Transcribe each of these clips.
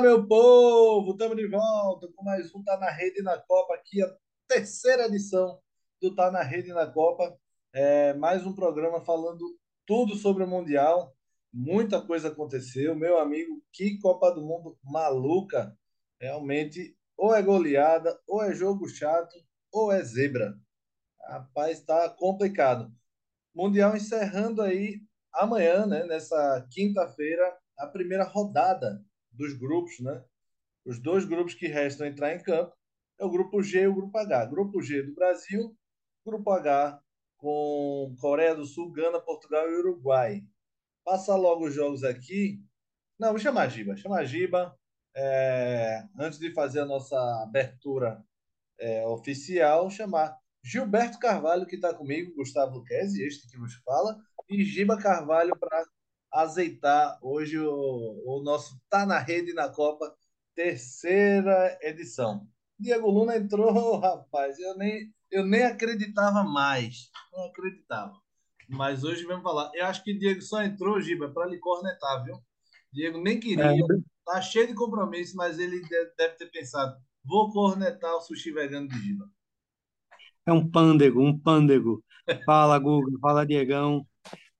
Meu povo! Estamos de volta com mais um Tá na Rede na Copa, aqui a terceira edição do Tá na Rede na Copa. É, mais um programa falando tudo sobre o Mundial. Muita coisa aconteceu. Meu amigo, que Copa do Mundo maluca! Realmente, ou é goleada, ou é jogo chato, ou é zebra. Rapaz, está complicado. Mundial encerrando aí amanhã, né, nessa quinta-feira, a primeira rodada dos grupos, né? Os dois grupos que restam entrar em campo é o grupo G e o grupo H. Grupo G do Brasil, grupo H com Coreia do Sul, Gana, Portugal e Uruguai. Passa logo os jogos aqui. Não, vou chamar a Giba. Chama a Giba. É, antes de fazer a nossa abertura é, oficial, chamar Gilberto Carvalho, que está comigo, Gustavo Luquezzi, este que nos fala, e Giba Carvalho para azeitar hoje o, o nosso Tá na Rede na Copa, terceira edição. Diego Luna entrou, rapaz, eu nem, eu nem acreditava mais, não acreditava. Mas hoje vamos falar. Eu acho que Diego só entrou, Giba, para lhe cornetar, viu? Diego nem queria, é. tá cheio de compromisso, mas ele deve ter pensado: vou cornetar o sushi vegano de Giba. É um pândego, um pândego. Fala, Google, fala, Diegão.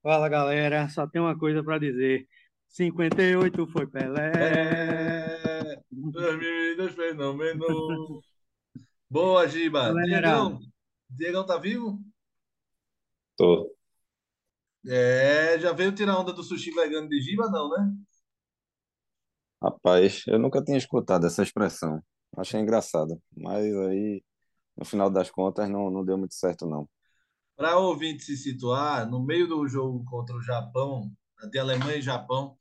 Fala, galera. Só tem uma coisa para dizer. 58 foi Pelé. É, 2022 fenômeno. Boa, Giba. Diegão, Diegão tá vivo? Tô. É, já veio tirar onda do sushi vegano de Giba, não, né? Rapaz, eu nunca tinha escutado essa expressão. Achei engraçado. Mas aí, no final das contas, não, não deu muito certo, não. Para o ouvinte se situar, no meio do jogo contra o Japão, de Alemanha e Japão,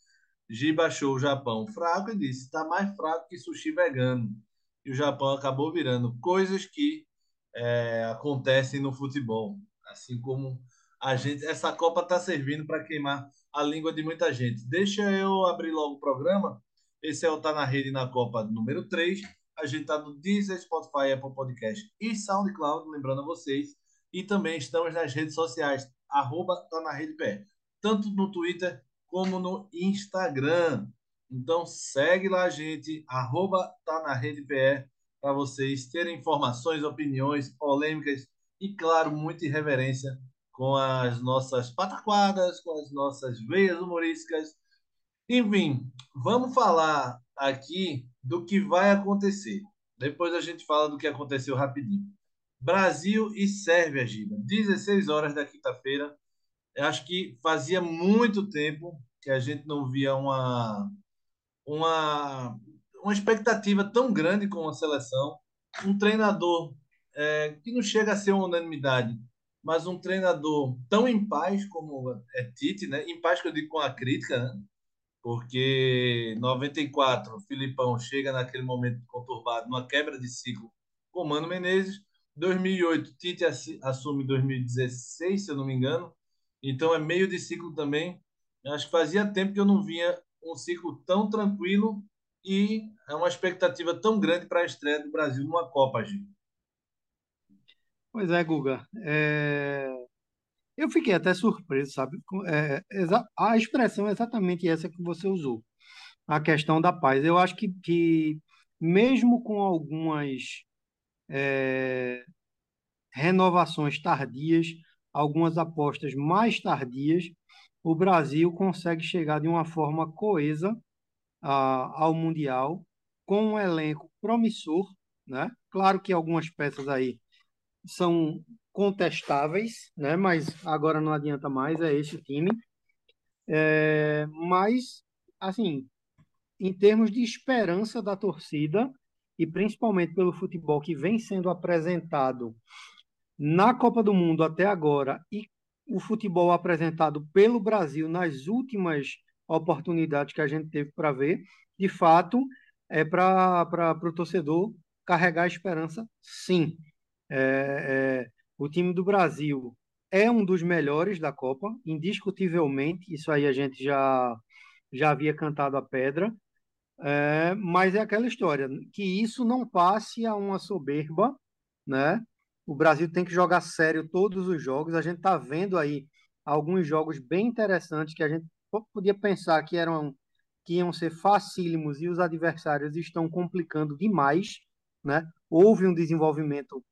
Giba achou o Japão fraco e disse: está mais fraco que sushi vegano. E o Japão acabou virando coisas que é, acontecem no futebol. Assim como a gente, essa Copa está servindo para queimar a língua de muita gente. Deixa eu abrir logo o programa. Esse é o Tá na Rede na Copa número 3. A gente está no Deezer, Spotify, Apple Podcast e SoundCloud. Lembrando a vocês e também estamos nas redes sociais, arroba tá na rede pé, tanto no Twitter como no Instagram. Então segue lá a gente, arroba tá na rede pé, para vocês terem informações, opiniões, polêmicas e, claro, muita irreverência com as nossas pataquadas, com as nossas veias humorísticas. Enfim, vamos falar aqui do que vai acontecer. Depois a gente fala do que aconteceu rapidinho. Brasil e Sérvia, Giba. 16 horas da quinta-feira. Acho que fazia muito tempo que a gente não via uma, uma, uma expectativa tão grande com a seleção. Um treinador é, que não chega a ser uma unanimidade, mas um treinador tão em paz como é Tite, né? Em paz que eu digo com a crítica, né? Porque 94, o Filipão chega naquele momento conturbado, numa quebra de ciclo com Mano Menezes 2008, Tite assume 2016, se eu não me engano. Então é meio de ciclo também. Acho que fazia tempo que eu não vinha um ciclo tão tranquilo e é uma expectativa tão grande para a estreia do Brasil numa Copa, Gil. Pois é, Guga. É... Eu fiquei até surpreso, sabe? É, a expressão é exatamente essa que você usou, a questão da paz. Eu acho que, que mesmo com algumas é, renovações tardias, algumas apostas mais tardias, o Brasil consegue chegar de uma forma coesa a, ao Mundial, com um elenco promissor, né? Claro que algumas peças aí são contestáveis, né? Mas agora não adianta mais, é esse time. É, mas, assim, em termos de esperança da torcida, e principalmente pelo futebol que vem sendo apresentado na Copa do Mundo até agora e o futebol apresentado pelo Brasil nas últimas oportunidades que a gente teve para ver, de fato, é para o torcedor carregar a esperança, sim. É, é, o time do Brasil é um dos melhores da Copa, indiscutivelmente, isso aí a gente já, já havia cantado a pedra. É, mas é aquela história, que isso não passe a uma soberba, né? O Brasil tem que jogar sério todos os jogos. A gente está vendo aí alguns jogos bem interessantes que a gente podia pensar que eram que iam ser facílimos e os adversários estão complicando demais, né? Houve um desenvolvimento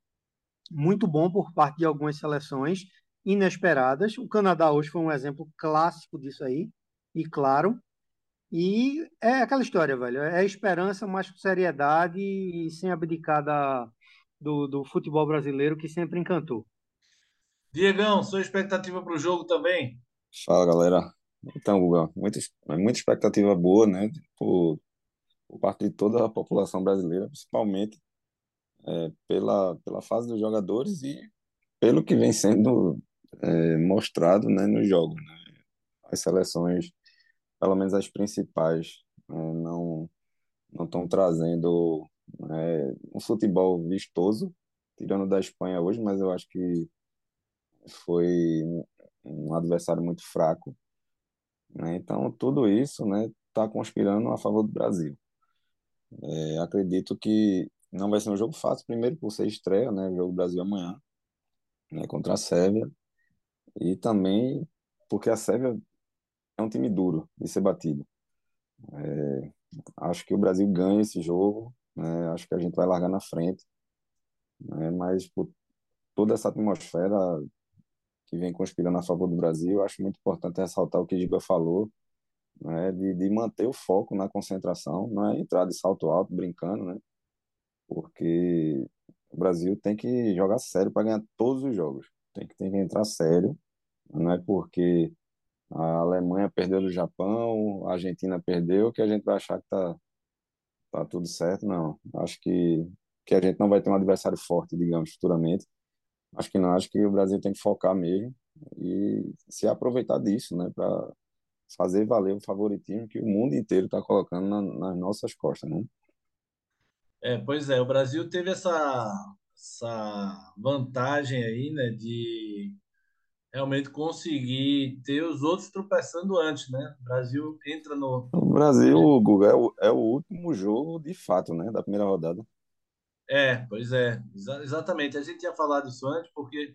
muito bom por parte de algumas seleções inesperadas. O Canadá hoje foi um exemplo clássico disso aí, e claro. E é aquela história, velho. É esperança, mas com seriedade e sem abdicar da, do, do futebol brasileiro que sempre encantou. Diegão, sua expectativa para o jogo também? Fala, galera. Então, Guga, muita, muita expectativa boa, né? Por, por parte de toda a população brasileira, principalmente é, pela, pela fase dos jogadores e pelo que vem sendo é, mostrado né, nos jogos. Né? As seleções, pelo menos as principais, é, não não estão trazendo é, um futebol vistoso, tirando da Espanha hoje, mas eu acho que foi um adversário muito fraco. Né? Então, tudo isso está né, tá conspirando a favor do Brasil. É, acredito que não vai ser um jogo fácil, primeiro por ser estreia, né? O jogo do Brasil amanhã, né? Contra a Sérvia. E também porque a Sérvia é um time duro de ser batido. É, acho que o Brasil ganha esse jogo, né? Acho que a gente vai largar na frente. Né? Mas por toda essa atmosfera que vem conspirando a favor do Brasil, acho muito importante ressaltar o que Giba falou, né? De, de manter o foco na concentração, não é entrar de salto alto brincando, né? porque o Brasil tem que jogar sério para ganhar todos os jogos. Tem que, tem que entrar sério, não é porque a Alemanha perdeu do Japão, a Argentina perdeu, que a gente vai achar que tá, tá tudo certo, não. Acho que, que a gente não vai ter um adversário forte, digamos, futuramente. Acho que não, acho que o Brasil tem que focar mesmo e se aproveitar disso, né, para fazer valer o favoritismo que o mundo inteiro está colocando na, nas nossas costas, né? É, pois é, o Brasil teve essa, essa vantagem aí, né, de realmente conseguir ter os outros tropeçando antes, né? O Brasil entra no. O Brasil, Guga, é o, é o último jogo de fato, né, da primeira rodada. É, pois é, exa exatamente. A gente tinha falado isso antes, porque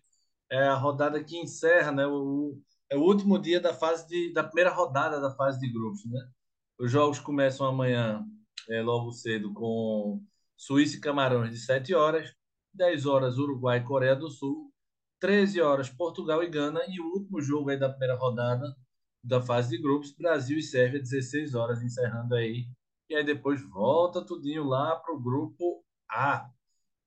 é a rodada que encerra, né? O, é o último dia da fase de, da primeira rodada da fase de grupos, né? Os jogos começam amanhã, é, logo cedo, com Suíça e Camarões, de 7 horas. 10 horas, Uruguai e Coreia do Sul. 13 horas, Portugal e Gana. E o último jogo aí da primeira rodada da fase de grupos, Brasil e Sérvia, 16 horas, encerrando aí. E aí depois volta tudinho lá para o grupo A.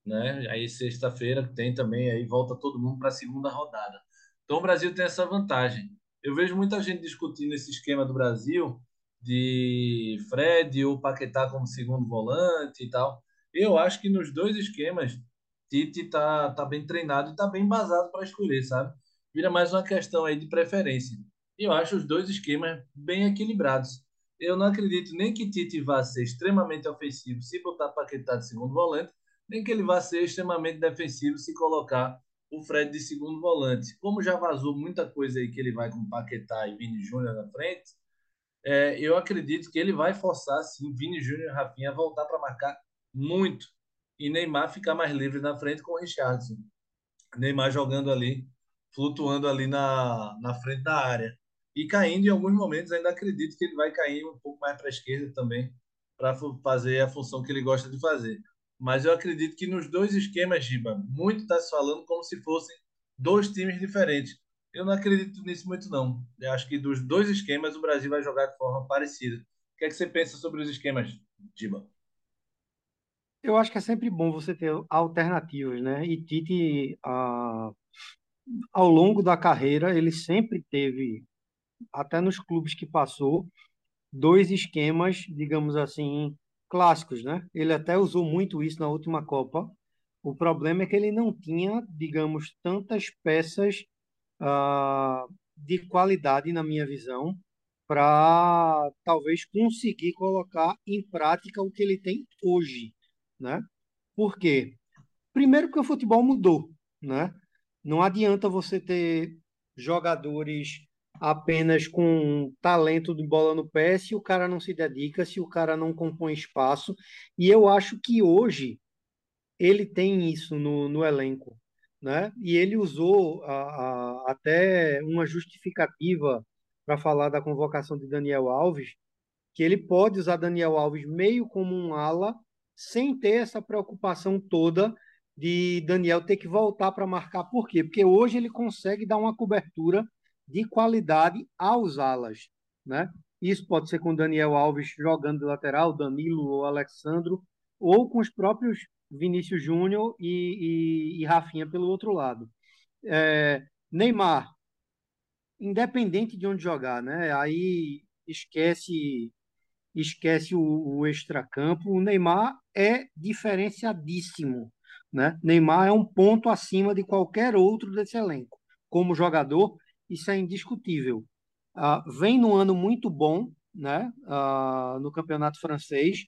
Né? Aí sexta-feira tem também, aí volta todo mundo para a segunda rodada. Então o Brasil tem essa vantagem. Eu vejo muita gente discutindo esse esquema do Brasil de Fred ou Paquetá como segundo volante e tal. Eu acho que nos dois esquemas, Tite tá, tá bem treinado e tá bem embasado para escolher, sabe? Vira mais uma questão aí de preferência. Eu acho os dois esquemas bem equilibrados. Eu não acredito nem que Tite vá ser extremamente ofensivo se botar Paquetá de segundo volante, nem que ele vá ser extremamente defensivo se colocar o Fred de segundo volante. Como já vazou muita coisa aí que ele vai com Paquetá e Vini Júnior na frente, é, eu acredito que ele vai forçar, sim, Vini Júnior e Rafinha a voltar para marcar muito. E Neymar ficar mais livre na frente com o Richardson. Neymar jogando ali, flutuando ali na, na frente da área. E caindo em alguns momentos, ainda acredito que ele vai cair um pouco mais para a esquerda também, para fazer a função que ele gosta de fazer. Mas eu acredito que nos dois esquemas, Giba, muito está se falando como se fossem dois times diferentes. Eu não acredito nisso muito, não. Eu acho que dos dois esquemas o Brasil vai jogar de forma parecida. O que é que você pensa sobre os esquemas, Giba? Eu acho que é sempre bom você ter alternativas, né? E Tite, ah, ao longo da carreira, ele sempre teve, até nos clubes que passou, dois esquemas, digamos assim, clássicos, né? Ele até usou muito isso na última Copa. O problema é que ele não tinha, digamos, tantas peças ah, de qualidade, na minha visão, para talvez conseguir colocar em prática o que ele tem hoje né? Por quê? Primeiro porque o futebol mudou, né? Não adianta você ter jogadores apenas com talento de bola no pé se o cara não se dedica, se o cara não compõe espaço. E eu acho que hoje ele tem isso no, no elenco, né? E ele usou a, a, até uma justificativa para falar da convocação de Daniel Alves, que ele pode usar Daniel Alves meio como um ala, sem ter essa preocupação toda de Daniel ter que voltar para marcar. Por quê? Porque hoje ele consegue dar uma cobertura de qualidade aos alas, né? Isso pode ser com Daniel Alves jogando de lateral, Danilo ou Alexandro, ou com os próprios Vinícius Júnior e, e, e, Rafinha pelo outro lado. É, Neymar, independente de onde jogar, né? Aí esquece esquece o, o extracampo. O Neymar é diferenciadíssimo, né? Neymar é um ponto acima de qualquer outro desse elenco. Como jogador, isso é indiscutível. Uh, vem num ano muito bom, né? Uh, no campeonato francês,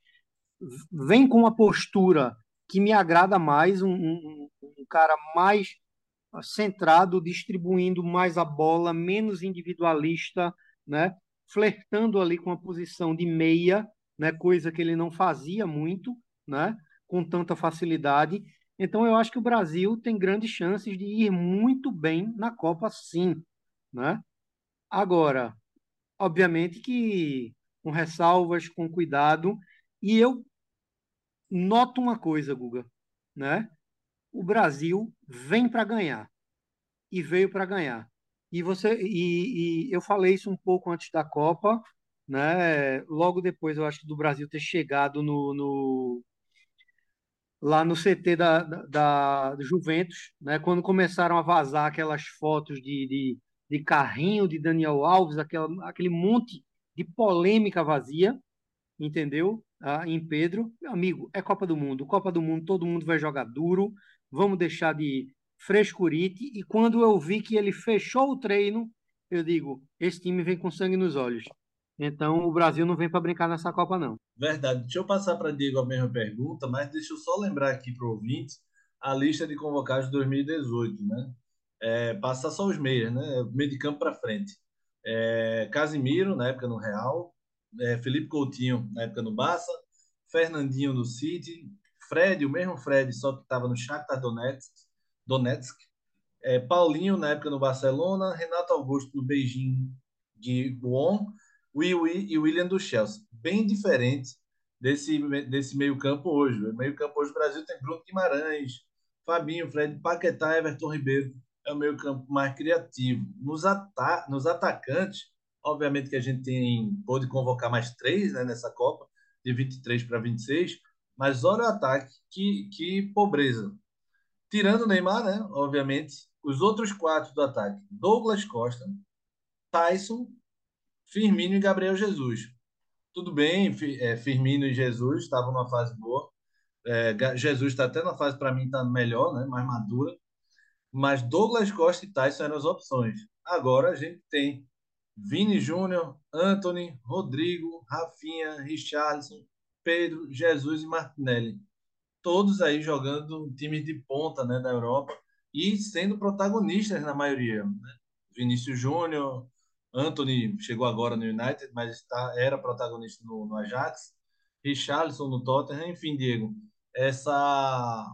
vem com uma postura que me agrada mais, um, um, um cara mais centrado, distribuindo mais a bola, menos individualista, né? Flertando ali com a posição de meia, né? Coisa que ele não fazia muito, né? Com tanta facilidade. Então eu acho que o Brasil tem grandes chances de ir muito bem na Copa, sim, né? Agora, obviamente que com ressalvas, com cuidado, e eu noto uma coisa, Guga, né? O Brasil vem para ganhar e veio para ganhar. E você e, e, eu falei isso um pouco antes da Copa, né? Logo depois, eu acho do Brasil ter chegado no, no lá no CT da, da, da Juventus, né? Quando começaram a vazar aquelas fotos de, de de carrinho de Daniel Alves, aquela, aquele monte de polêmica vazia, entendeu? Ah, em Pedro, meu amigo, é Copa do Mundo. Copa do Mundo, todo mundo vai jogar duro. Vamos deixar de frescurite. E quando eu vi que ele fechou o treino, eu digo: esse time vem com sangue nos olhos. Então o Brasil não vem para brincar nessa Copa, não. Verdade. Deixa eu passar para Diego a mesma pergunta, mas deixa eu só lembrar aqui para o ouvinte a lista de convocados de 2018, né? é, passa só os meias, né? Meio de campo para frente. É, Casimiro, na época no Real, é, Felipe Coutinho, na época no Barça, Fernandinho no City, Fred, o mesmo Fred, só que estava no Shakhtar Donetsk, Donetsk é, Paulinho, na época no Barcelona, Renato Augusto no Beijing de Buon, Will e William do Chelsea. Bem diferente desse, desse meio campo hoje. O meio campo hoje, o Brasil tem Bruno Guimarães, Fabinho, Fred, Paquetá, Everton Ribeiro, é o meio campo mais criativo. Nos, ata nos atacantes, obviamente que a gente tem pode convocar mais três né, nessa Copa, de 23 para 26, mas olha o ataque, que, que pobreza. Tirando o Neymar, né, obviamente, os outros quatro do ataque, Douglas Costa, Tyson, Firmino e Gabriel Jesus. Tudo bem, é, Firmino e Jesus estavam numa fase boa. É, Jesus está até na fase, para mim, está melhor, né, mais madura mas Douglas Costa e Tyson eram as opções. Agora a gente tem Vini Júnior, Anthony, Rodrigo, Rafinha, Richardson, Pedro, Jesus e Martinelli. Todos aí jogando times de ponta né, da Europa e sendo protagonistas na maioria. Né? Vinícius Júnior, Anthony chegou agora no United, mas era protagonista no, no Ajax. Richarlison no Tottenham, enfim, Diego. Essa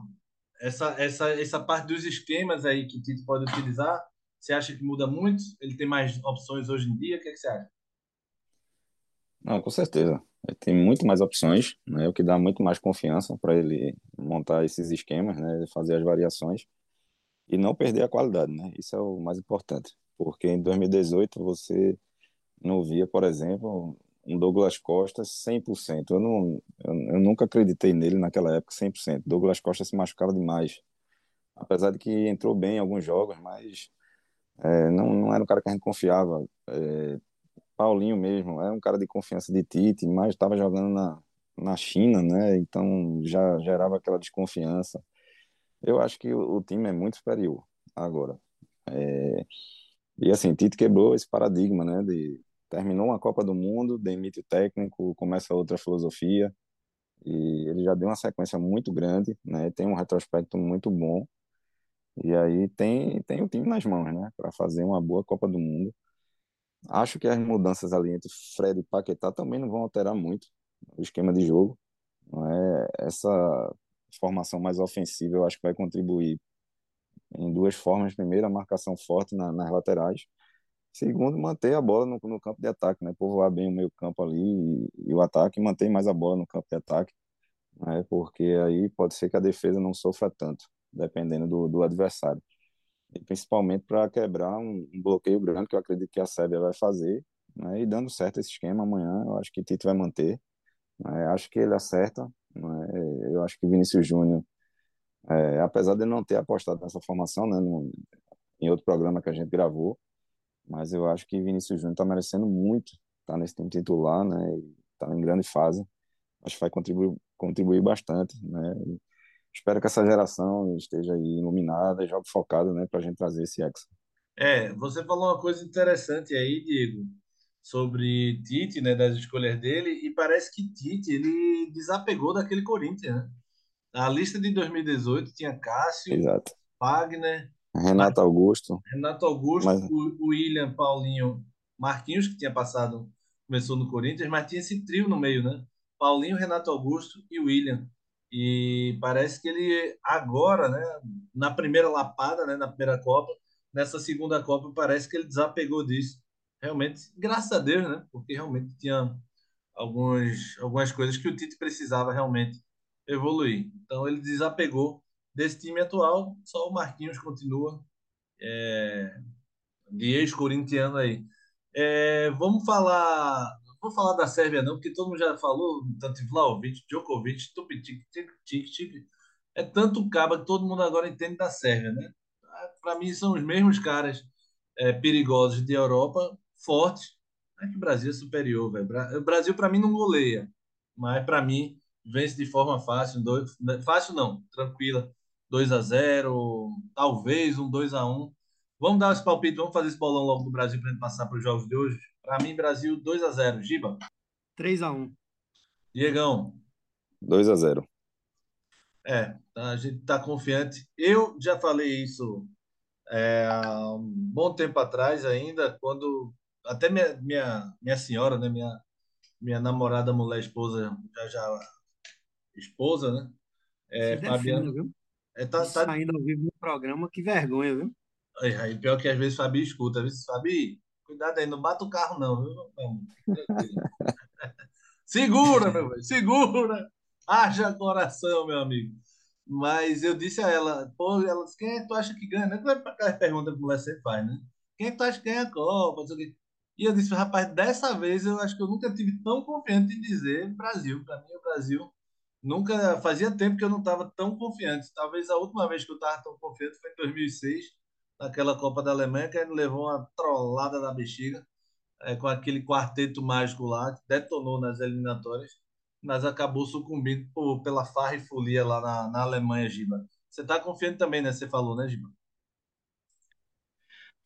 essa, essa, essa parte dos esquemas aí que o Tito pode utilizar, você acha que muda muito? Ele tem mais opções hoje em dia? O que, é que você acha? Não, com certeza. Tem muito mais opções, né? O que dá muito mais confiança para ele montar esses esquemas, né? Fazer as variações e não perder a qualidade, né? Isso é o mais importante, porque em 2018 você não via, por exemplo, um Douglas Costa 100%. Eu, não, eu, eu, nunca acreditei nele naquela época 100%. Douglas Costa se machucava demais. Apesar de que entrou bem em alguns jogos, mas é, não, não era um cara que a gente confiava. É, Paulinho mesmo, é um cara de confiança de Tite, mas estava jogando na, na China, né? Então já gerava aquela desconfiança. Eu acho que o, o time é muito superior agora. É, e assim, Tite quebrou esse paradigma, né? De, terminou uma Copa do Mundo, demite o técnico, começa outra filosofia, e ele já deu uma sequência muito grande, né? Tem um retrospecto muito bom. E aí tem tem o time nas mãos, né, para fazer uma boa Copa do Mundo. Acho que as mudanças ali entre Fred e Paquetá também não vão alterar muito o esquema de jogo. Não é essa formação mais ofensiva, eu acho que vai contribuir em duas formas. Primeiro, a marcação forte na, nas laterais Segundo, manter a bola no, no campo de ataque, né? Povoar bem o meio campo ali e, e o ataque, manter mais a bola no campo de ataque, né? Porque aí pode ser que a defesa não sofra tanto, dependendo do, do adversário. Principalmente para quebrar um, um, bloqueio grande que eu acredito que a Sérvia vai fazer, né? E dando certo esse esquema amanhã, eu acho que Tite vai manter. Né? Acho que ele acerta. Né? Eu acho que Vinícius Júnior, é, apesar de não ter apostado nessa formação, né? No, em outro programa que a gente gravou, mas eu acho que Vinícius Júnior está merecendo muito tá nesse time titular, né? Está em grande fase. Acho que vai contribuir, contribuir bastante, né? E espero que essa geração esteja aí iluminada e jogue focada, né? Para a gente trazer esse ex. É, você falou uma coisa interessante aí, Diego, sobre Tite, né? Das escolhas dele e parece que Tite ele desapegou daquele Corinthians, né? A lista de 2018 tinha Cássio, Exato. Wagner, Renato Augusto. Renato Augusto, mas... o William, Paulinho, Marquinhos, que tinha passado, começou no Corinthians, mas tinha esse trio no meio, né? Paulinho, Renato Augusto e William. E parece que ele agora, né, na primeira lapada, né, na primeira Copa, nessa segunda Copa, parece que ele desapegou disso. Realmente, graças a Deus, né? Porque realmente tinha alguns, algumas coisas que o Tite precisava realmente evoluir. Então ele desapegou desse time atual, só o Marquinhos continua é, de ex-corintiano aí. É, vamos falar. Vou falar da Sérvia, não, porque todo mundo já falou, tanto Vlaovic, Djokovic, Tupitic, Tic, Tic, É tanto caba que todo mundo agora entende da Sérvia, né? Para mim, são os mesmos caras é, perigosos de Europa, fortes. É que o Brasil é superior, velho. O Brasil, para mim, não goleia, mas para mim, vence de forma fácil. Dois, fácil não, tranquila. 2 a 0 talvez um 2 a 1 Vamos dar esse palpite, vamos fazer esse bolão logo do Brasil para gente passar para os jogos de hoje. Para mim, Brasil 2 a 0 Giba? 3 a 1 Diegão? 2 a 0 É, a gente está confiante. Eu já falei isso é, há um bom tempo atrás ainda, quando até minha, minha, minha senhora, né, minha, minha namorada, mulher, esposa, já já esposa, né? É, Fabiana, viu? É, tá, tá... Saindo ao vivo no programa, que vergonha, viu? Aí, aí, pior que às vezes Fabi escuta, viu? Fabi, cuidado aí, não bata o carro, não, viu? Não, segura, meu velho, segura! Haja coração, meu amigo. Mas eu disse a ela, pô, ela disse, quem é que tu acha que ganha? Não é aquela pergunta que mulher sempre faz, né? Quem é que tu acha que ganha a Copa? E eu disse, rapaz, dessa vez eu acho que eu nunca tive tão confiante em dizer Brasil. Para mim, o Brasil nunca fazia tempo que eu não estava tão confiante. Talvez a última vez que eu estava tão confiante foi em 2006, naquela Copa da Alemanha, que gente levou uma trollada da bexiga, é, com aquele quarteto mágico lá, que detonou nas eliminatórias, mas acabou sucumbindo por, pela farra e folia lá na, na Alemanha, Giba. Você está confiante também, né? Você falou, né, Giba?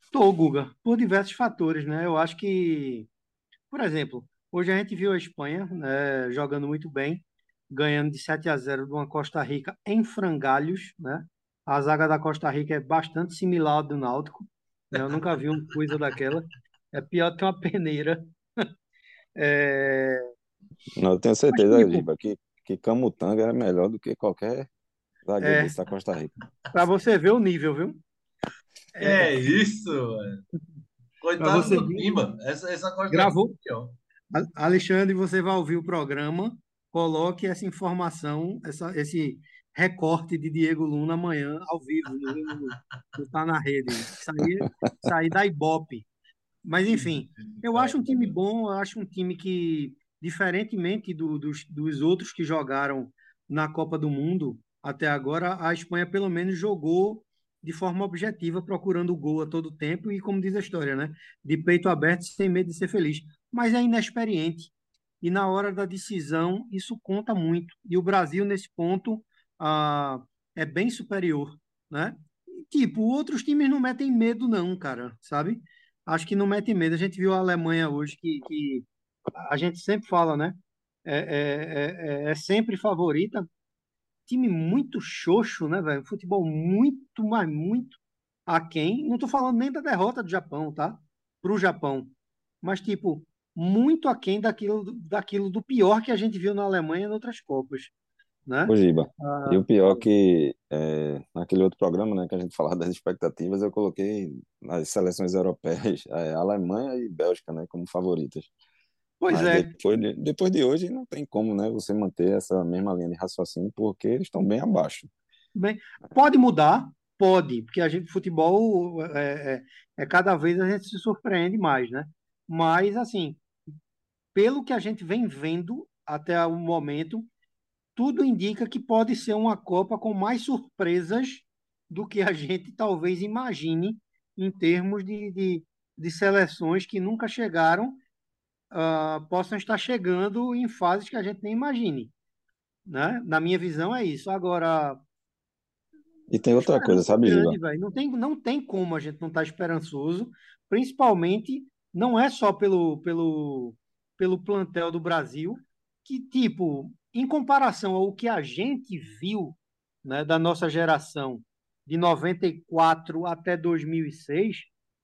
Estou, Guga, por diversos fatores, né? Eu acho que, por exemplo, hoje a gente viu a Espanha né, jogando muito bem, ganhando de 7 a 0 de uma Costa Rica em frangalhos, né? A zaga da Costa Rica é bastante similar ao do Náutico. Né? Eu nunca vi uma coisa daquela. É pior do que uma peneira. É... Não, eu tenho certeza, Mas, tipo, que, que Camutanga é melhor do que qualquer zagueiro é, da Costa Rica. Para você ver o nível, viu? É, é isso, velho. Coitado você do Pimba. Essa, essa Costa Gravou? Rica, Alexandre, você vai ouvir o programa coloque essa informação, essa, esse recorte de Diego Luna amanhã ao vivo, no, Tá na Rede. Sair, sair da Ibope. Mas, enfim, eu acho um time bom, eu acho um time que, diferentemente do, dos, dos outros que jogaram na Copa do Mundo até agora, a Espanha pelo menos jogou de forma objetiva, procurando o gol a todo tempo e, como diz a história, né? De peito aberto, sem medo de ser feliz. Mas é inexperiente e na hora da decisão isso conta muito. E o Brasil, nesse ponto, ah, é bem superior, né? Tipo, outros times não metem medo não, cara, sabe? Acho que não metem medo. A gente viu a Alemanha hoje, que, que a gente sempre fala, né? É, é, é, é sempre favorita. Time muito xoxo, né, velho? Futebol muito, mas muito aquém. Não tô falando nem da derrota do Japão, tá? Pro Japão. Mas, tipo, muito aquém daquilo, daquilo do pior que a gente viu na Alemanha em outras Copas. Né? Giba, e Ah, o pior que é, naquele outro programa, né, que a gente falava das expectativas, eu coloquei nas seleções europeias, é, Alemanha e Bélgica, né, como favoritas. Pois Mas é, depois de, depois de hoje não tem como, né, você manter essa mesma linha de raciocínio, porque eles estão bem abaixo. bem, pode mudar, pode, porque a gente futebol é, é, é cada vez a gente se surpreende mais, né? Mas assim, pelo que a gente vem vendo até o momento, tudo indica que pode ser uma Copa com mais surpresas do que a gente talvez imagine em termos de, de, de seleções que nunca chegaram, ah, possam estar chegando em fases que a gente nem imagine, né? Na minha visão é isso. Agora, E tem outra coisa, sabe, grande. Não tem, não tem como a gente não estar esperançoso, principalmente não é só pelo, pelo, pelo plantel do Brasil, que, tipo, em comparação ao que a gente viu, né, da nossa geração de 94 até 2006,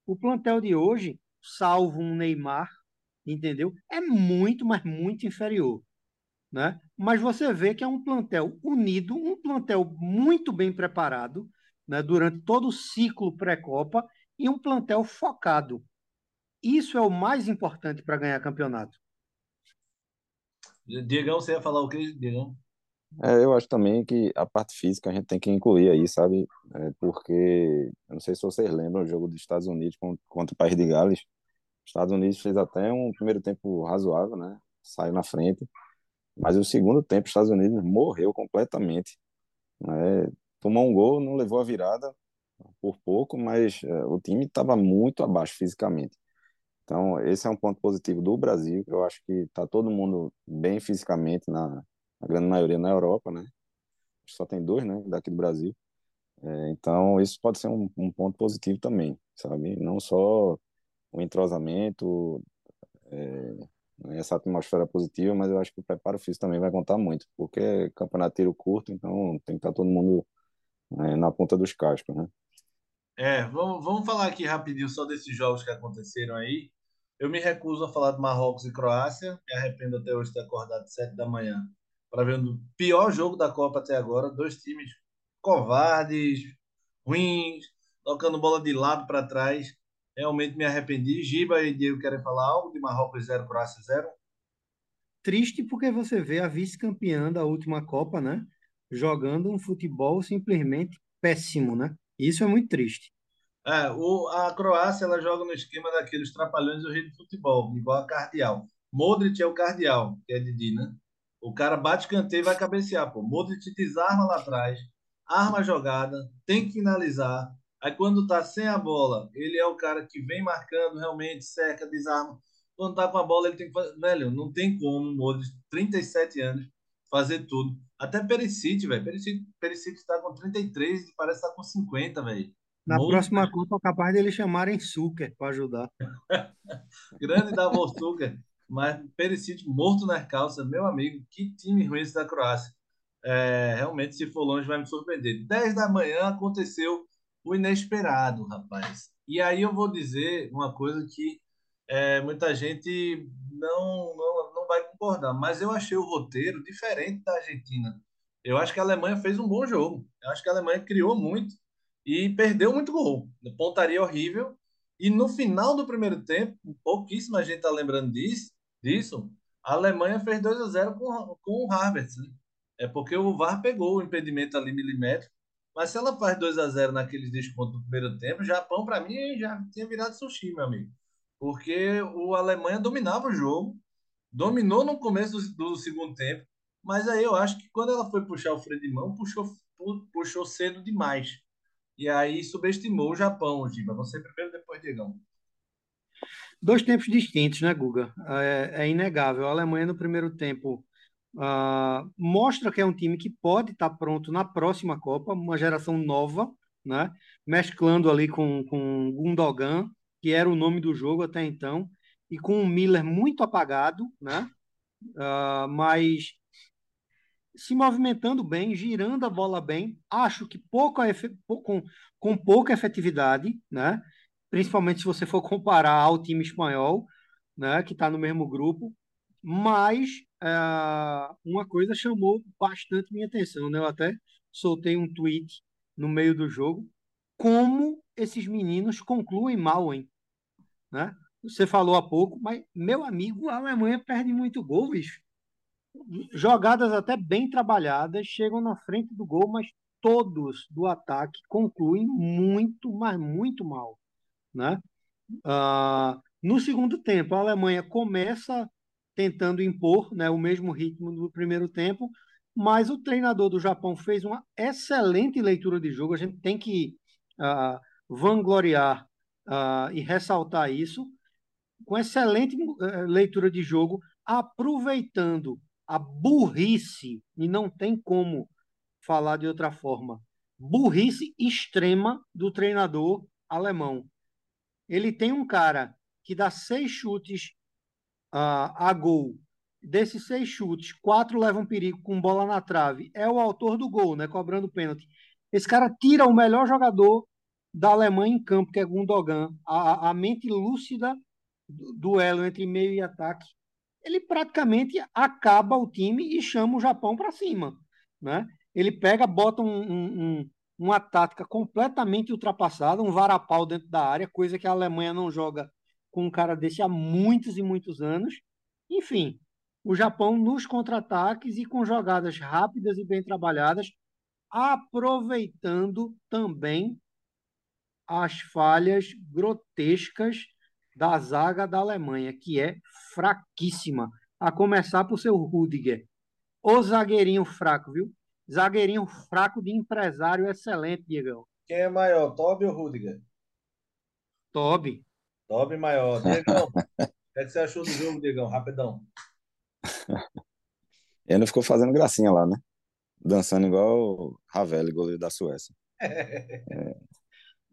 o plantel de hoje, salvo um Neymar, entendeu? É muito, mas muito inferior né? Mas você vê que é um plantel unido, um plantel muito bem preparado, né, durante todo o ciclo pré-Copa e um plantel focado. Isso é o mais importante para ganhar campeonato. Diegão, você ia falar o quê, Diegão? É, eu acho também que a parte física a gente tem que incluir aí, sabe? É, porque, eu não sei se vocês lembram o jogo dos Estados Unidos con- contra o País de Gales. Os Estados Unidos fez até um primeiro tempo razoável, né? Saiu na frente. Mas o segundo tempo, os Estados Unidos morreu completamente, né? Tomou um gol, não levou a virada por pouco, mas é, o time estava muito abaixo fisicamente. Então, esse é um ponto positivo do Brasil, eu acho que está todo mundo bem fisicamente, na, na grande maioria na Europa, né? Só tem dois, né, daqui do Brasil. É, então, isso pode ser um, um ponto positivo também, sabe? Não só o entrosamento, é, né, essa atmosfera positiva, mas eu acho que o preparo físico também vai contar muito, porque é campeonato tiro curto, então tem que estar todo mundo, né, na ponta dos cascos, né? É, vamos, vamos falar aqui rapidinho só desses jogos que aconteceram aí. Eu me recuso a falar de Marrocos e Croácia. Me arrependo até hoje de ter acordado sete da manhã para ver o pior jogo da Copa até agora. Dois times covardes, ruins, tocando bola de lado para trás. Realmente me arrependi. Giba e Diego querem falar algo de Marrocos zero, Croácia zero? Triste porque você vê a vice-campeã da última Copa, né? Jogando um futebol simplesmente péssimo, né? Isso é muito triste. É, o, a Croácia ela joga no esquema daqueles trapalhões do rei do futebol, igual a Cardeal. Modric é o Cardeal, que é Didi, né? O cara bate canteiro e vai cabecear, pô. Modric desarma lá atrás, arma a jogada, tem que finalizar. Aí quando tá sem a bola, ele é o cara que vem marcando realmente, cerca, desarma. Quando tá com a bola, ele tem que fazer. Velho, não tem como o Modric, 37 anos, fazer tudo. Até Perisic, velho. Perisic tá com 33 e parece estar tá com 50, velho. Na Muito próxima Copa, capaz de eles chamarem Suker para ajudar. grande da Wolfsburger, mas Perisic morto nas calças, meu amigo, que time ruim esse da Croácia. É, realmente, se for longe, vai me surpreender. 10 da manhã aconteceu o inesperado, rapaz. E aí eu vou dizer uma coisa que é, muita gente não, não, não vai concordar, mas eu achei o roteiro diferente da Argentina. Eu acho que a Alemanha fez um bom jogo. Eu acho que a Alemanha criou muito e perdeu muito gol. Pontaria horrível. E no final do primeiro tempo, pouquíssima gente está lembrando disso, disso, a Alemanha fez 2 a 0 com, com o Havertz. Né? É porque o VAR pegou o impedimento ali milimétrico. Mas se ela faz 2 a 0 naqueles descontos do primeiro tempo, Japão, para mim, já tinha virado sushi, meu amigo. Porque o Alemanha dominava o jogo, dominou no começo do, do segundo tempo, mas aí eu acho que quando ela foi puxar o freio de mão, puxou, pu- puxou cedo demais. E aí subestimou o Japão, Giba. Você primeiro, depois, Diegão. Dois tempos distintos, né, Guga? É, é inegável. A Alemanha, no primeiro tempo, ah, mostra que é um time que pode estar pronto na próxima Copa, uma geração nova, né? Mesclando ali com, com Gundogan, que era o nome do jogo até então, e com o Miller muito apagado, né? Ah, mas se movimentando bem, girando a bola bem, acho que pouca, efe- pou- com, com pouca efetividade, né? Principalmente se você for comparar ao time espanhol, né? Que está no mesmo grupo. Mas é, uma coisa chamou bastante minha atenção, né? Eu até soltei um tweet no meio do jogo. Como esses meninos concluem mal, hein? Né? Você falou há pouco, mas, meu amigo, a Alemanha perde muito gol, bicho. Jogadas até bem trabalhadas, chegam na frente do gol, mas todos do ataque concluem muito, mas muito mal. Né? Ah, no segundo tempo, a Alemanha começa tentando impor né, o mesmo ritmo do primeiro tempo, mas o treinador do Japão fez uma excelente leitura de jogo. A gente tem que uh, vangloriar uh, e ressaltar isso. Com excelente uh, leitura de jogo, aproveitando a burrice, e não tem como falar de outra forma, burrice extrema do treinador alemão. Ele tem um cara que dá seis chutes uh, a gol. Desses seis chutes, quatro levam perigo com bola na trave. É o autor do gol, né? Cobrando pênalti. Esse cara tira o melhor jogador da Alemanha em campo, que é Gundogan. A, a mente lúcida do duelo entre meio e ataque. Ele praticamente acaba o time e chama o Japão para cima, né? Ele pega, bota um, um, um, uma tática completamente ultrapassada, um varapau dentro da área, coisa que a Alemanha não joga com um cara desse há muitos e muitos anos. Enfim, o Japão nos contra-ataques e com jogadas rápidas e bem trabalhadas, aproveitando também as falhas grotescas da zaga da Alemanha, que é fraquíssima, a começar por seu Rudiger. O zagueirinho fraco, viu? Zagueirinho fraco de empresário excelente, Diegão. Quem é maior, Toby ou Rudiger? Toby. Toby maior. Diegão, o que, é que você achou do jogo, Diegão? Rapidão. Ele não ficou fazendo gracinha lá, né? Dançando igual o Ravelli, goleiro da Suécia. É,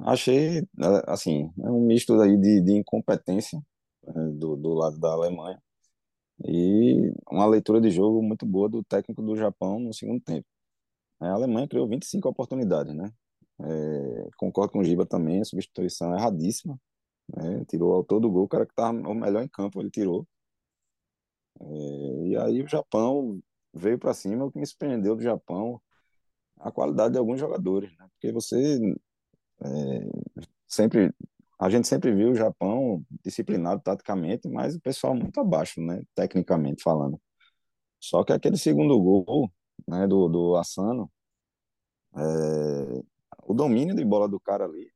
achei, assim, é um misto aí de, de incompetência né, do, do lado da Alemanha e uma leitura de jogo muito boa do técnico do Japão no segundo tempo. A Alemanha criou 25 oportunidades, né? É, concordo com o Giba também, a substituição é erradíssima. Né? Tirou ao todo gol, o cara que estava o melhor em campo, ele tirou. É, e aí o Japão veio para cima, o que me surpreendeu do Japão, a qualidade de alguns jogadores, né? Porque você é, sempre, a gente sempre viu o Japão disciplinado taticamente, mas o pessoal muito abaixo, né? Tecnicamente falando. Só que aquele segundo gol, né, do, do Asano, é, o domínio de bola do cara ali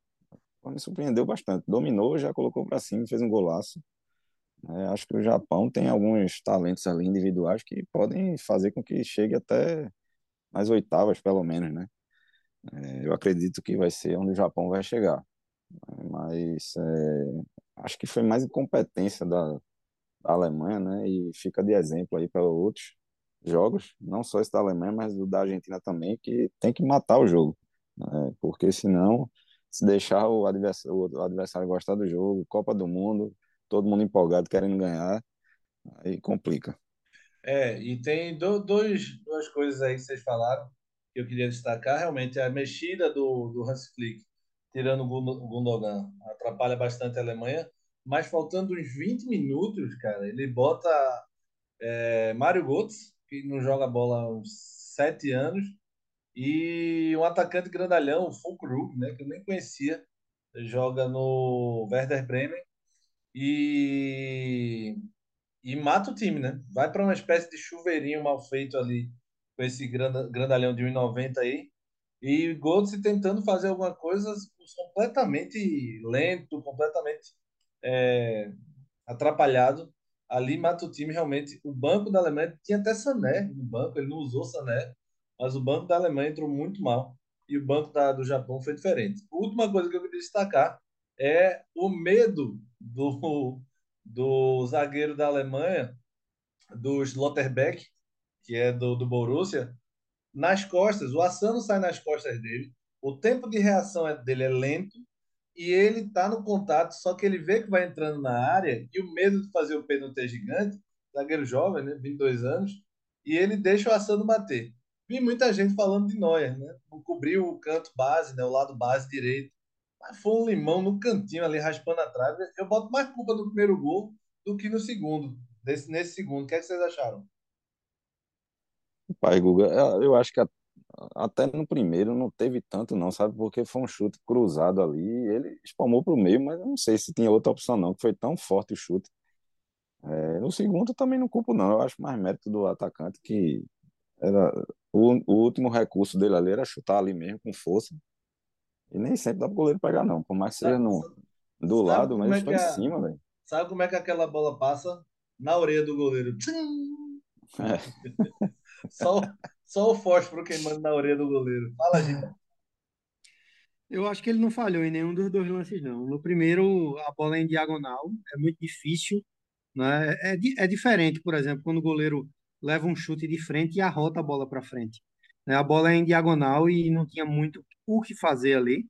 me surpreendeu bastante. Dominou, já colocou para cima, fez um golaço. É, acho que o Japão tem alguns talentos ali individuais que podem fazer com que chegue até mais oitavas, pelo menos, né? É, eu acredito que vai ser onde o Japão vai chegar. Mas é, acho que foi mais incompetência da, da Alemanha, né? E fica de exemplo aí para outros jogos, não só esse da Alemanha, mas o da Argentina também, que tem que matar o jogo, né? porque senão, se deixar o adversário, o adversário gostar do jogo, Copa do Mundo, todo mundo empolgado querendo ganhar, aí complica. É, e tem do, dois, duas coisas aí que vocês falaram que eu queria destacar. Realmente, a mexida do, do Hans Flick, tirando o Gundogan, atrapalha bastante a Alemanha. Mas faltando uns 20 minutos, cara, ele bota é, Mário Götze, que não joga bola há uns sete anos, e um atacante grandalhão, o né, que eu nem conhecia, joga no Werder Bremen, e, e mata o time, né? Vai para uma espécie de chuveirinho mal feito ali, com esse grandalhão de 1,90 aí. E Götze tentando fazer alguma coisa completamente lento, completamente é, atrapalhado. Ali mata o time realmente. O banco da Alemanha tinha até Sané no banco, ele não usou Sané, mas o banco da Alemanha entrou muito mal. E o banco da, do Japão foi diferente. A última coisa que eu queria destacar é o medo do, do zagueiro da Alemanha, do Slotterbeck, que é do, do Borussia, nas costas. O Assano sai nas costas dele. O tempo de reação é, dele é lento e ele está no contato, só que ele vê que vai entrando na área e o medo de fazer o pênalti é gigante, zagueiro jovem, né, 22 anos, e ele deixa o Assano bater. Vi muita gente falando de Neuer, né? Cobriu o canto base, né, o lado base direito. Mas foi um limão no cantinho ali, raspando a trave. Eu boto mais culpa no primeiro gol do que no segundo. Nesse, nesse segundo. O que, é que vocês acharam? Pai, Guga, eu acho que até no primeiro não teve tanto, não, sabe? Porque foi um chute cruzado ali. Ele espalmou para o meio, mas eu não sei se tinha outra opção, não, que foi tão forte o chute. É, no segundo também não culpo, não. Eu acho mais mérito do atacante que era o, o último recurso dele ali era chutar ali mesmo com força. E nem sempre dá pro goleiro pegar, não. Por mais que seja no, do lado, mas é foi em cima, velho. Sabe como é que aquela bola passa? Na orelha do goleiro. É. só, só o fósforo queimando na orelha do goleiro. Fala, gente. Eu acho que ele não falhou em nenhum dos dois lances, não. No primeiro, a bola é em diagonal, é muito difícil. Né? É, é diferente, por exemplo, quando o goleiro leva um chute de frente e arrota a bola para frente. Né? A bola é em diagonal e não tinha muito o que fazer ali.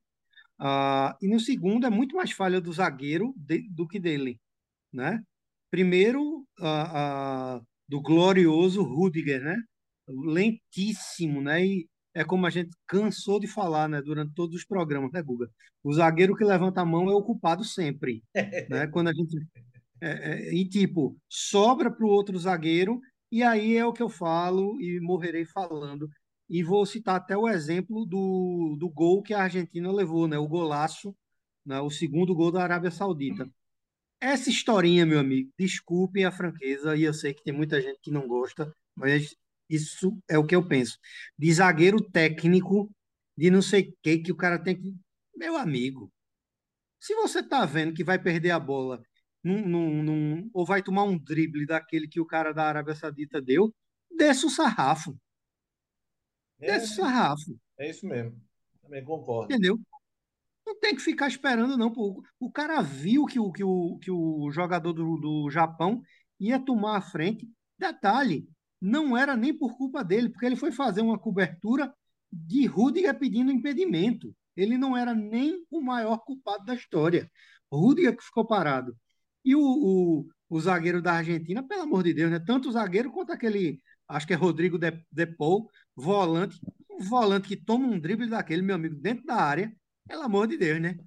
Ah, e no segundo, é muito mais falha do zagueiro de, do que dele. Né? Primeiro, ah, ah, do glorioso Rudiger, né? Lentíssimo, né? E é como a gente cansou de falar, né? Durante todos os programas, né, Guga? O zagueiro que levanta a mão é o culpado sempre, né? Quando a gente é, é, e tipo sobra para o outro zagueiro e aí é o que eu falo e morrerei falando e vou citar até o exemplo do, do gol que a Argentina levou, né? O golaço, né? O segundo gol da Arábia Saudita. Essa historinha, meu amigo, desculpem a franqueza e eu sei que tem muita gente que não gosta, mas isso é o que eu penso. De zagueiro técnico, de não sei o que, que o cara tem que. Meu amigo, se você tá vendo que vai perder a bola num, num, num, ou vai tomar um drible daquele que o cara da Arábia Saudita deu, desce o sarrafo. É, desce o sarrafo. É isso mesmo. Também concordo. Entendeu? Não tem que ficar esperando, não. Pô. O cara viu que o, que o, que o jogador do, do Japão ia tomar a frente. Detalhe, não era nem por culpa dele, porque ele foi fazer uma cobertura de Rudiger pedindo impedimento. Ele não era nem o maior culpado da história. Rudiger que ficou parado. E o, o, o zagueiro da Argentina, pelo amor de Deus, né? Tanto o zagueiro quanto aquele, acho que é Rodrigo De, Depou, volante, um volante que toma um drible daquele, meu amigo, dentro da área, pelo amor de Deus, né?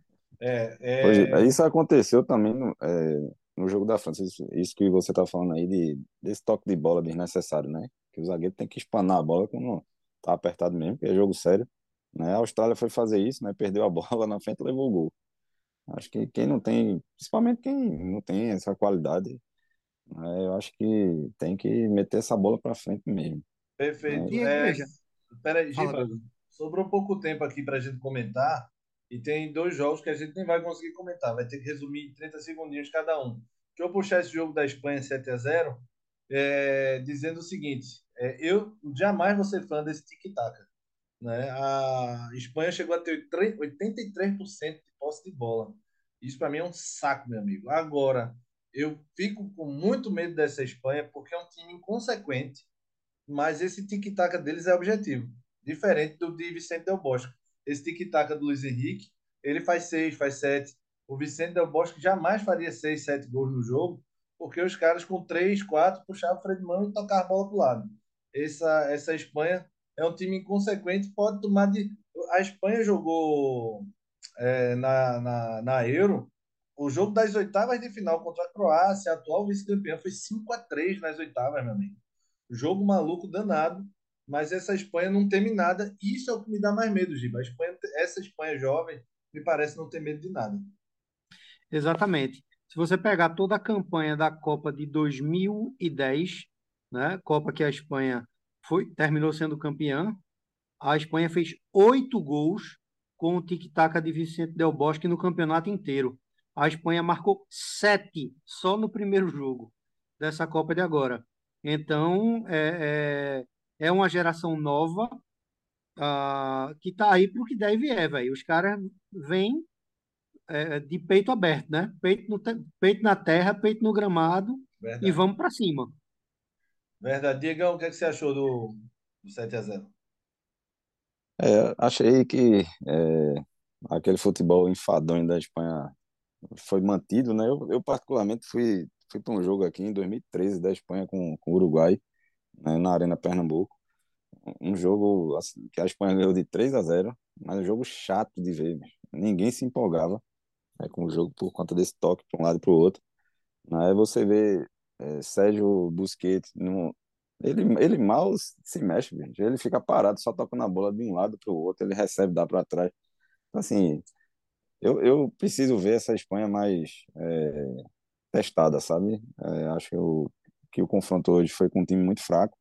É, é... Isso aconteceu também no, é, no jogo da França, isso, isso que você está falando aí de, desse toque de bola desnecessário, né? Que o zagueiro tem que espanar a bola quando tá apertado mesmo, que é jogo sério. Né? A Austrália foi fazer isso, né? Perdeu a bola na frente e levou o gol. Acho que quem não tem, principalmente quem não tem essa qualidade, né? eu acho que tem que meter essa bola para frente mesmo. Perfeito. Né? É, Peraí, Giba, sobrou pouco tempo aqui para a gente comentar. E tem dois jogos que a gente nem vai conseguir comentar, vai ter que resumir em 30 segundinhos cada um. Que eu puxar esse jogo da Espanha 7 a 0 é, dizendo o seguinte: é, eu jamais vou ser fã desse tic-tac. Né? A Espanha chegou a ter 83% de posse de bola. Isso para mim é um saco, meu amigo. Agora, eu fico com muito medo dessa Espanha porque é um time inconsequente, mas esse tic-tac deles é objetivo, diferente do de Vicente Del Bosque esse tic-tac do Luiz Henrique, ele faz seis, faz sete. O Vicente Del Bosque jamais faria seis, sete gols no jogo, porque os caras com três, quatro puxavam o freio de mão e tocavam a bola para o lado. Essa, essa Espanha é um time inconsequente, pode tomar de. A Espanha jogou é, na, na, na Euro. O jogo das oitavas de final contra a Croácia, atual vice-campeã, foi 5 a 3 nas oitavas, meu amigo. Jogo maluco danado mas essa Espanha não teme nada. Isso é o que me dá mais medo, Giba. Espanha, essa Espanha jovem me parece não ter medo de nada. Exatamente. Se você pegar toda a campanha da Copa de 2010, né, Copa que a Espanha foi, terminou sendo campeã, a Espanha fez oito gols com o tic-tac de Vicente Del Bosque no campeonato inteiro. A Espanha marcou sete só no primeiro jogo dessa Copa de agora. Então, é, é é uma geração nova uh, que está aí para o que deve é, velho. Os caras vêm é, de peito aberto, né? Peito, no peito na terra, peito no gramado Verdade. e vamos para cima. Verdade. Diegão, o que, é que você achou do, do 7 a 0 é, achei que é, aquele futebol enfadonho da Espanha foi mantido, né? Eu, eu particularmente fui, fui para um jogo aqui em 2013 da Espanha com, com o Uruguai né, na Arena Pernambuco. Um jogo assim, que a Espanha ganhou de 3 a 0, mas um jogo chato de ver. Ninguém se empolgava né, com o jogo por conta desse toque para um lado e para o outro. Aí você vê é, Sérgio Busquets, no, ele, ele mal se mexe, gente. Ele fica parado, só tocando a bola de um lado para o outro, ele recebe, dá para trás. Então, assim, eu, eu preciso ver essa Espanha mais é, testada, sabe? É, acho que o, que o confronto hoje foi com um time muito fraco,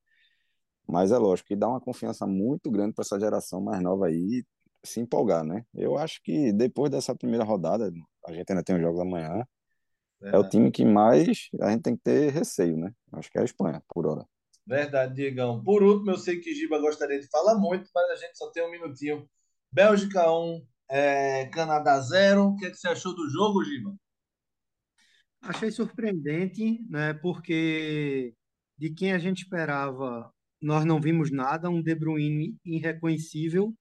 mas é lógico que dá uma confiança muito grande para essa geração mais nova aí se empolgar, né? Eu acho que depois dessa primeira rodada, a gente ainda tem os jogos amanhã, é o time que mais a gente tem que ter receio, né? Acho que é a Espanha, por hora. Verdade, Diegão. Por último, eu sei que Giba gostaria de falar muito, mas a gente só tem um minutinho. Bélgica 1, é, Canadá 0. O que, é que você achou do jogo, Giba? Achei surpreendente, né? Porque de quem a gente esperava, nós não vimos nada. Um De Bruyne irreconhecível,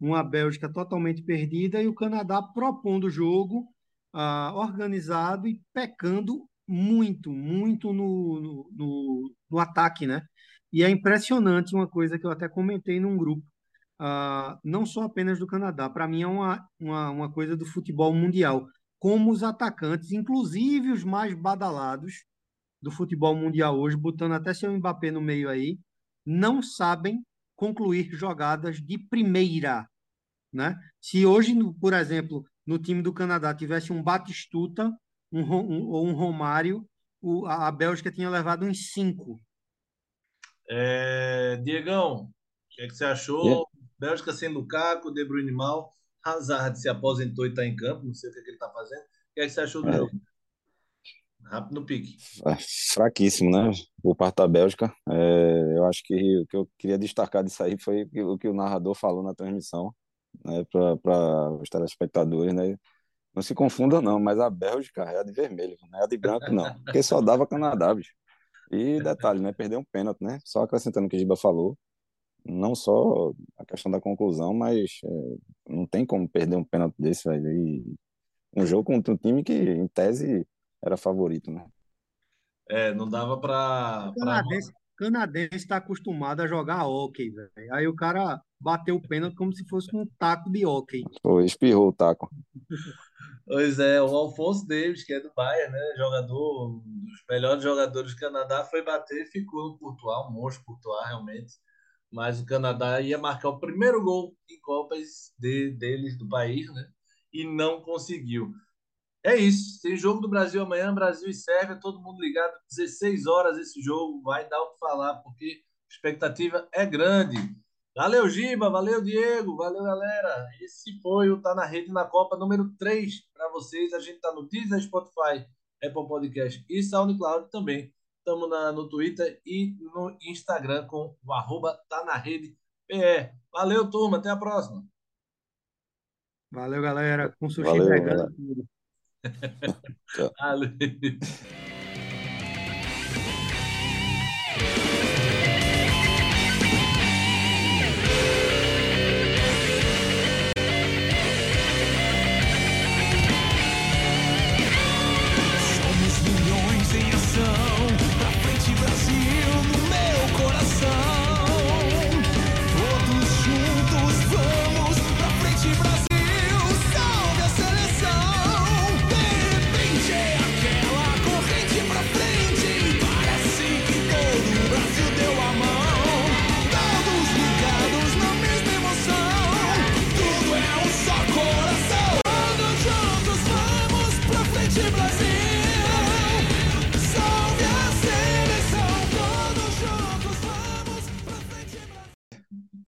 uma Bélgica totalmente perdida e o Canadá propondo o jogo, ah, organizado e pecando muito, muito no, no, no, no ataque, né? E é impressionante uma coisa que eu até comentei num grupo, uh, não só apenas do Canadá, para mim é uma, uma, uma coisa do futebol mundial, como os atacantes, inclusive os mais badalados do futebol mundial hoje, botando até seu Mbappé no meio aí, não sabem concluir jogadas de primeira, né? Se hoje, por exemplo, no time do Canadá tivesse um Batistuta um, um, um Romário, o, a Bélgica tinha levado uns cinco. É, Diegão, o que, é que você achou? Yeah. Bélgica sem Lukaku, De Bruyne mal, Hazard se aposentou e está em campo, não sei o que, é que ele está fazendo. O que, é que você achou do é. jogo? Rápido no pique. É, fraquíssimo, né? Por parte da Bélgica. É, eu acho que o que eu queria destacar disso aí foi o que o narrador falou na transmissão né, para os telespectadores, né? Não se confunda, não, mas a Bélgica é a de vermelho, não é a de branco, não. Porque só dava Canadá, bicho. E detalhe, né? Perdeu um pênalti, né? Só acrescentando o que o Giba falou. Não só a questão da conclusão, mas é, não tem como perder um pênalti desse, velho. E um jogo contra um time que, em tese, era favorito, né? É, não dava para. Canadense, canadense está acostumado a jogar hockey, velho. Aí o cara bateu o pênalti como se fosse um taco de hockey. Foi, espirrou o taco. Pois é, o Alfonso Davis, que é do Bayern, né? Jogador, um dos melhores jogadores do Canadá, foi bater e ficou no Courtois, um monstro Courtois, realmente. Mas o Canadá ia marcar o primeiro gol em Copas de, deles, do país, né? E não conseguiu. É isso. Tem jogo do Brasil amanhã, Brasil e Sérvia, todo mundo ligado. 16 horas esse jogo, vai dar o que falar, porque a expectativa é grande. Valeu, Giba. Valeu, Diego. Valeu, galera. Esse foi o Tá na Rede na Copa número 3 para vocês. A gente tá no Deezer, Spotify, Apple Podcast e SoundCloud também. Estamos no Twitter e no Instagram com o arroba Tá na Rede PE. Valeu, turma. Até a próxima. Valeu, galera. Com sushi Valeu, vegano. Valeu.